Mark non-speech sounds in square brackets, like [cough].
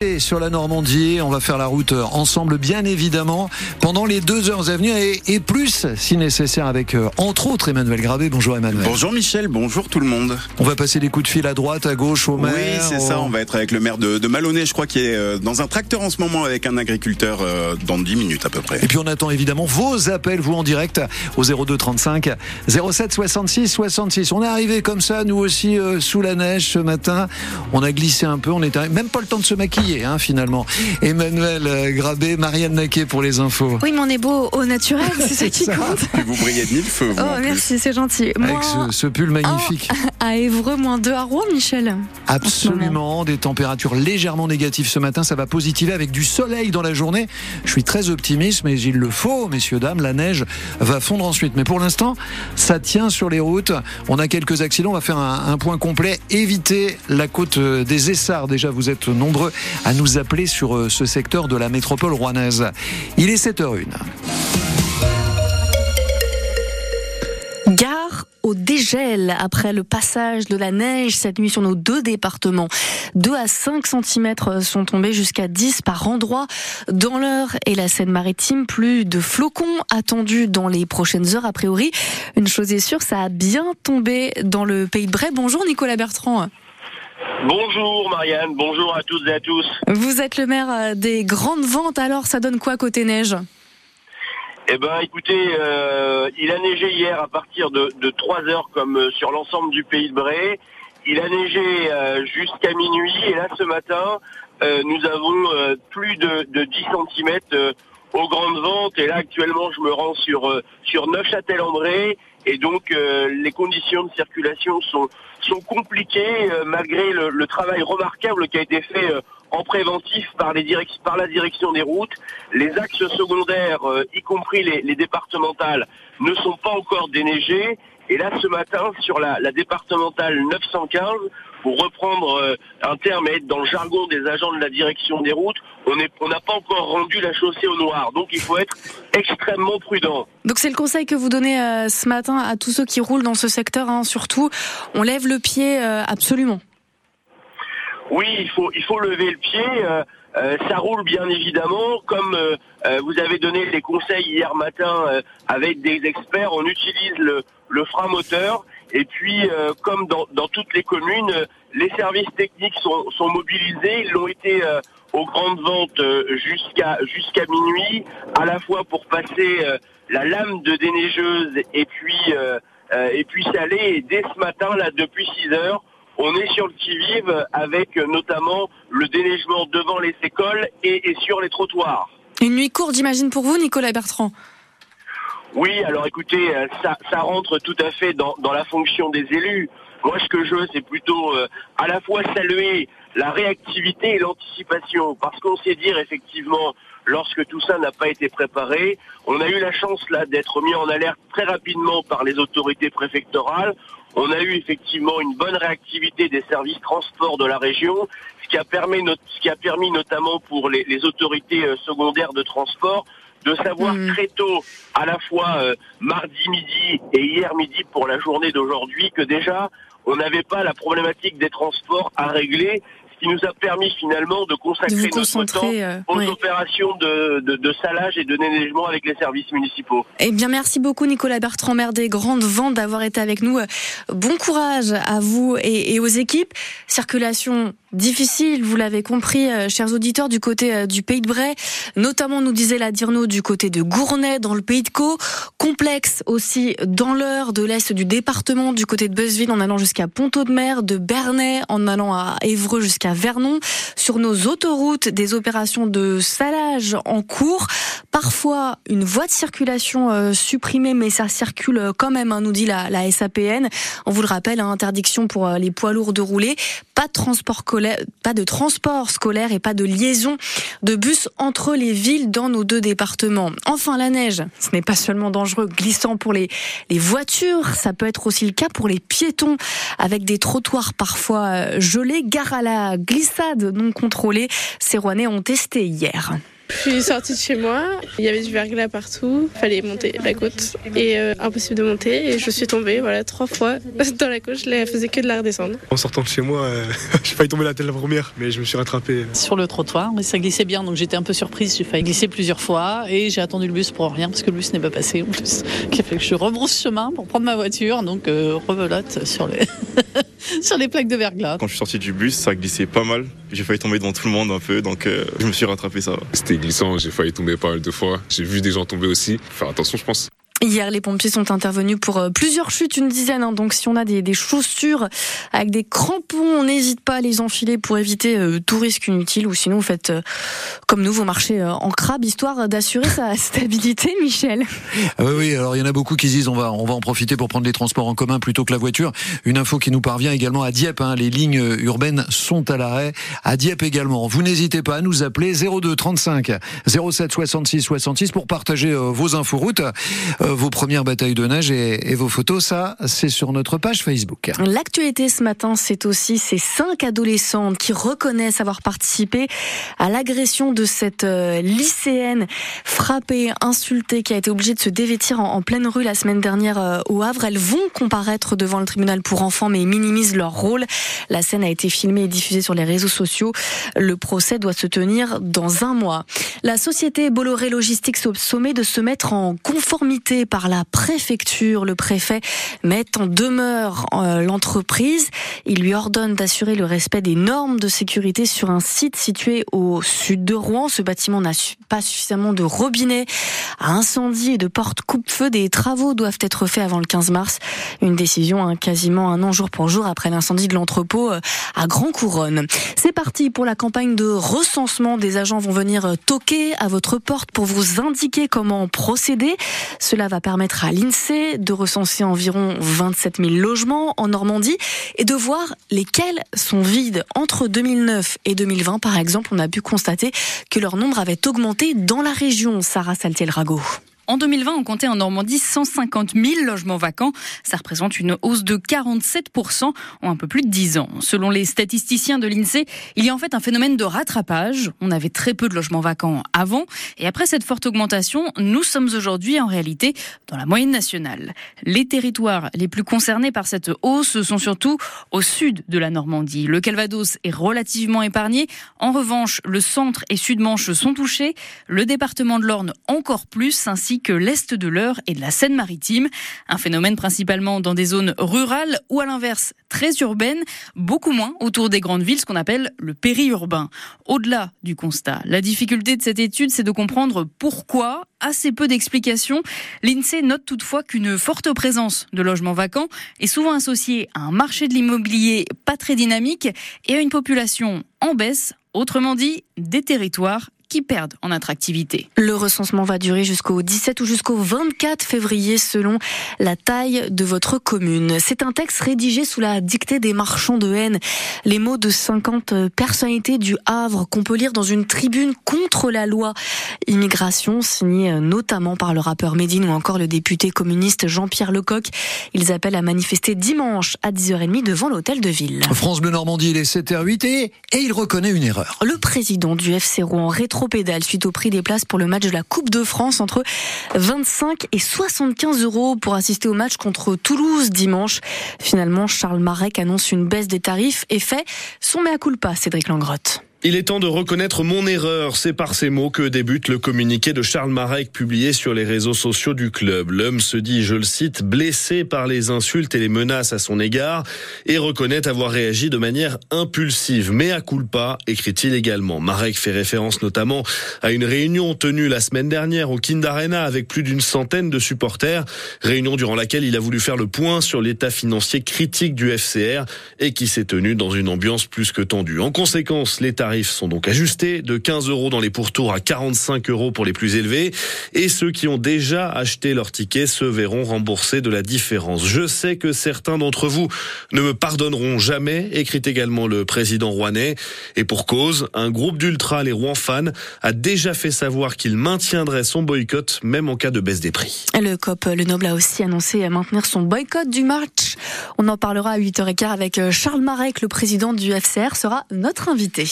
Et sur la Normandie, on va faire la route ensemble, bien évidemment, pendant les deux heures à venir et, et plus, si nécessaire, avec euh, entre autres Emmanuel Grabé. Bonjour Emmanuel. Bonjour Michel, bonjour tout le monde. On va passer des coups de fil à droite, à gauche, au maire. Oui, c'est ça. On va être avec le maire de, de Malonnet, je crois, qui est euh, dans un tracteur en ce moment avec un agriculteur euh, dans 10 minutes à peu près. Et puis on attend évidemment vos appels, vous en direct, au 02 35 07 66 66. On est arrivé comme ça, nous aussi, sous la neige ce matin. On a glissé un peu, on était même pas le temps de se maquiller, hein, finalement. Emmanuel euh, Grabé, Marianne Naquet pour les infos. Oui, mais on est beau au naturel, c'est ça qui [laughs] ça. compte. Et vous brillez de mille feux, vous. Oh, merci, c'est gentil. Avec ce, ce pull magnifique. [laughs] à Évreux, moins 2 à Rouen, Michel. Absolument, des températures légèrement négatives ce matin, ça va positiver avec du soleil dans la journée. Je suis très optimiste, mais il le faut, messieurs, dames, la neige va fondre ensuite. Mais pour l'instant, ça tient sur les routes. On a quelques accidents, on va faire un, un point complet. Évitez la côte euh, des Essarts. Déjà, vous êtes nombreux à nous appeler sur euh, ce secteur de la métropole rouennaise. Il est 7h01. Gare au dégel après le passage de la neige cette nuit sur nos deux départements. 2 à 5 cm sont tombés jusqu'à 10 par endroit dans l'Eure et la Seine-Maritime. Plus de flocons attendus dans les prochaines heures a priori. Une chose est sûre, ça a bien tombé dans le pays de Bray. Bonjour Nicolas Bertrand. Bonjour Marianne, bonjour à toutes et à tous. Vous êtes le maire euh, des grandes ventes, alors ça donne quoi côté neige? Eh ben écoutez, euh, il a neigé hier à partir de, de 3 heures comme euh, sur l'ensemble du pays de Bray. Il a neigé euh, jusqu'à minuit et là ce matin, euh, nous avons plus de, de 10 cm aux grandes ventes et là actuellement je me rends sur, euh, sur Neufchâtel-en-Bray et donc euh, les conditions de circulation sont, sont compliquées euh, malgré le, le travail remarquable qui a été fait euh, en préventif par, les direc- par la direction des routes. Les axes secondaires, euh, y compris les, les départementales, ne sont pas encore déneigés. Et là, ce matin, sur la, la départementale 915, pour reprendre euh, un terme et être dans le jargon des agents de la direction des routes, on n'a pas encore rendu la chaussée au noir. Donc il faut être extrêmement prudent. Donc c'est le conseil que vous donnez euh, ce matin à tous ceux qui roulent dans ce secteur, hein, surtout. On lève le pied euh, absolument. Oui, il faut, il faut lever le pied. euh, ça roule bien évidemment. Comme vous avez donné les conseils hier matin avec des experts, on utilise le, le frein moteur. Et puis, euh, comme dans, dans toutes les communes, les services techniques sont, sont mobilisés. Ils l'ont été euh, aux grandes ventes euh, jusqu'à jusqu'à minuit, à la fois pour passer euh, la lame de déneigeuse et puis euh, euh, et puis salé. Et dès ce matin, là, depuis 6 heures, on est sur le qui-vive avec notamment le déneigement devant les écoles et, et sur les trottoirs. Une nuit courte, j'imagine, pour vous, Nicolas Bertrand? Oui, alors écoutez, euh, ça, rentre tout à fait dans, la fonction des élus. Moi, ce que je veux, c'est plutôt euh, à la fois saluer la réactivité et l'anticipation, parce qu'on sait dire effectivement, lorsque tout ça n'a pas été préparé, on a eu la chance là d'être mis en alerte très rapidement par les autorités préfectorales. On a eu effectivement une bonne réactivité des services transport de la région, ce qui a permis, notamment pour les, les autorités euh, secondaires de transport de savoir Mhm. très tôt, à la fois euh, mardi midi et hier midi pour la journée d'aujourd'hui, que déjà on n'avait pas la problématique des transports à régler, qui nous a permis finalement de De consacrer vous notre temps euh, aux ouais. opérations de, de, de salage et de déneigement avec les services municipaux. Eh bien, merci beaucoup, Nicolas Bertrand, maire des Grandes Ventes, d'avoir été avec nous. Bon courage à vous et, et aux équipes. Circulation difficile, vous l'avez compris, euh, chers auditeurs, du côté euh, du Pays de Bray, notamment, nous disait la Dirno, du côté de Gournay, dans le Pays de Caux. Complexe aussi dans l'heure de l'est du département, du côté de Beuzeville, en allant jusqu'à Ponto-de-Mer, de Bernay, en allant à Évreux jusqu'à Vernon. Sur nos autoroutes, des opérations de salage en cours. Parfois, une voie de circulation euh, supprimée, mais ça circule euh, quand même, hein, nous dit la, SAPN. On vous le rappelle, hein, interdiction pour euh, les poids lourds de rouler. Pas de transport scolaire, et pas de liaison de bus entre les villes dans nos deux départements. Enfin, la neige, ce n'est pas seulement dangereux, glissant pour les, les voitures, ça peut être aussi le cas pour les piétons, avec des trottoirs parfois gelés, gare à la glissade non contrôlée. Ces Rouennais ont testé hier. Je suis sortie de chez moi, il y avait du verglas partout, fallait monter la côte et euh, impossible de monter et je suis tombée voilà trois fois [laughs] dans la côte, je ne faisais que de la redescendre. En sortant de chez moi, euh, [laughs] j'ai failli tomber la tête la première, mais je me suis rattrapé. Sur le trottoir, mais ça glissait bien, donc j'étais un peu surprise, j'ai failli glisser plusieurs fois et j'ai attendu le bus pour rien parce que le bus n'est pas passé en plus, qui a fait que je rebrousse chemin pour prendre ma voiture, donc euh, revelote sur les [laughs] [laughs] sur les plaques de verglas. Quand je suis sorti du bus, ça glissait pas mal. J'ai failli tomber devant tout le monde un peu, donc euh, je me suis rattrapé ça. C'était glissant, j'ai failli tomber pas mal de fois. J'ai vu des gens tomber aussi. Faut faire attention, je pense. Hier, les pompiers sont intervenus pour euh, plusieurs chutes, une dizaine. hein. Donc, si on a des, chaussures avec des crampons, on n'hésite pas à les enfiler pour éviter euh, tout risque inutile. Ou sinon, vous faites euh, comme nous, vous marchez en crabe, histoire d'assurer sa [laughs] stabilité, Michel. Ah oui, alors il y en a beaucoup qui se disent on va, on va en profiter pour prendre les transports en commun plutôt que la voiture. Une info qui nous parvient également à Dieppe, hein, les lignes urbaines sont à l'arrêt. À Dieppe également. Vous n'hésitez pas à nous appeler 02 35 07 66 66 pour partager vos infos routes, vos premières batailles de neige et, vos photos. Ça, c'est sur notre page Facebook. L'actualité ce matin, c'est aussi ces cinq adolescentes qui reconnaissent avoir participé à l'agression de cette euh, lycéenne frappée, insultée, qui a été obligée de se dévêtir en, pleine rue la semaine dernière euh, au Havre. Elles vont comparaître devant le tribunal pour enfants, mais minimisent leur rôle. La scène a été filmée et diffusée sur les réseaux sociaux. Le procès doit se tenir dans un mois. La société Bolloré Logistique sommet de se mettre en conformité par la préfecture. Le préfet met en demeure euh, l'entreprise. Il lui ordonne d'assurer le respect des normes de sécurité sur un site situé au sud de Rouen. Ce bâtiment n'a pas suffisamment de robinets à incendie et de portes coupe-feu. Des travaux doivent être faits avant le 15 mars. Une décision hein, quasiment un an jour pour jour après l'incendie de l'entrepôt euh, à Grand Couronne. C'est parti pour la campagne de recensement. Des agents vont venir euh, toquer à votre porte pour vous indiquer comment procéder. Cela va permettre à l'INSEE de recenser environ 27 000 logements en Normandie et de voir lesquels sont vides. Entre 2009 et 2020, par exemple, on a pu constater que leur nombre avait augmenté dans la région. Sarah Saltiel-Rago. En 2020, on comptait en Normandie 150 000 logements vacants. Ça représente une hausse de 47 en un peu plus de 10 ans. Selon les statisticiens de l'INSEE, il y a en fait un phénomène de rattrapage. On avait très peu de logements vacants avant. Et après cette forte augmentation, nous sommes aujourd'hui en réalité dans la moyenne nationale. Les territoires les plus concernés par cette hausse sont surtout au sud de la Normandie. Le Calvados est relativement épargné. En revanche, le centre et sud-manche sont touchés. Le département de l'Orne encore plus, ainsi que l'est de l'Eure et de la Seine-Maritime. Un phénomène principalement dans des zones rurales ou à l'inverse très urbaines, beaucoup moins autour des grandes villes, ce qu'on appelle le périurbain. Au-delà du constat, la difficulté de cette étude, c'est de comprendre pourquoi, assez peu d'explications. L'INSEE note toutefois qu'une forte présence de logements vacants est souvent associée à un marché de l'immobilier pas très dynamique et à une population en baisse, autrement dit des territoires qui perdent en attractivité. Le recensement va durer jusqu'au 17 ou jusqu'au 24 février selon la taille de votre commune. C'est un texte rédigé sous la dictée des marchands de haine. Les mots de 50 personnalités du Havre qu'on peut lire dans une tribune contre la loi immigration signée notamment par le rappeur Médine ou encore le député communiste Jean-Pierre Lecoq. Ils appellent à manifester dimanche à 10h30 devant l'hôtel de ville. France Bleu Normandie, il est 7h08 et, et il reconnaît une erreur. Le président du FC Rouen rétro-pédale suite au prix des places pour le match de la Coupe de France entre 25 et 75 euros pour assister au match contre Toulouse dimanche. Finalement, Charles Marek annonce une baisse des tarifs et fait son mea culpa, Cédric Langrotte. Il est temps de reconnaître mon erreur. C'est par ces mots que débute le communiqué de Charles Marek publié sur les réseaux sociaux du club. L'homme se dit, je le cite, blessé par les insultes et les menaces à son égard et reconnaît avoir réagi de manière impulsive. Mais à culpa, écrit-il également. Marek fait référence notamment à une réunion tenue la semaine dernière au Kind Arena avec plus d'une centaine de supporters. Réunion durant laquelle il a voulu faire le point sur l'état financier critique du FCR et qui s'est tenue dans une ambiance plus que tendue. En conséquence, l'État tarifs sont donc ajustés de 15 euros dans les pourtours à 45 euros pour les plus élevés. Et ceux qui ont déjà acheté leur ticket se verront rembourser de la différence. Je sais que certains d'entre vous ne me pardonneront jamais, écrit également le président rouennais. Et pour cause, un groupe d'ultra, les Rouen fans, a déjà fait savoir qu'il maintiendrait son boycott, même en cas de baisse des prix. Le COP Le Noble a aussi annoncé maintenir son boycott du match. On en parlera à 8h15 avec Charles Marek, le président du FCR, sera notre invité.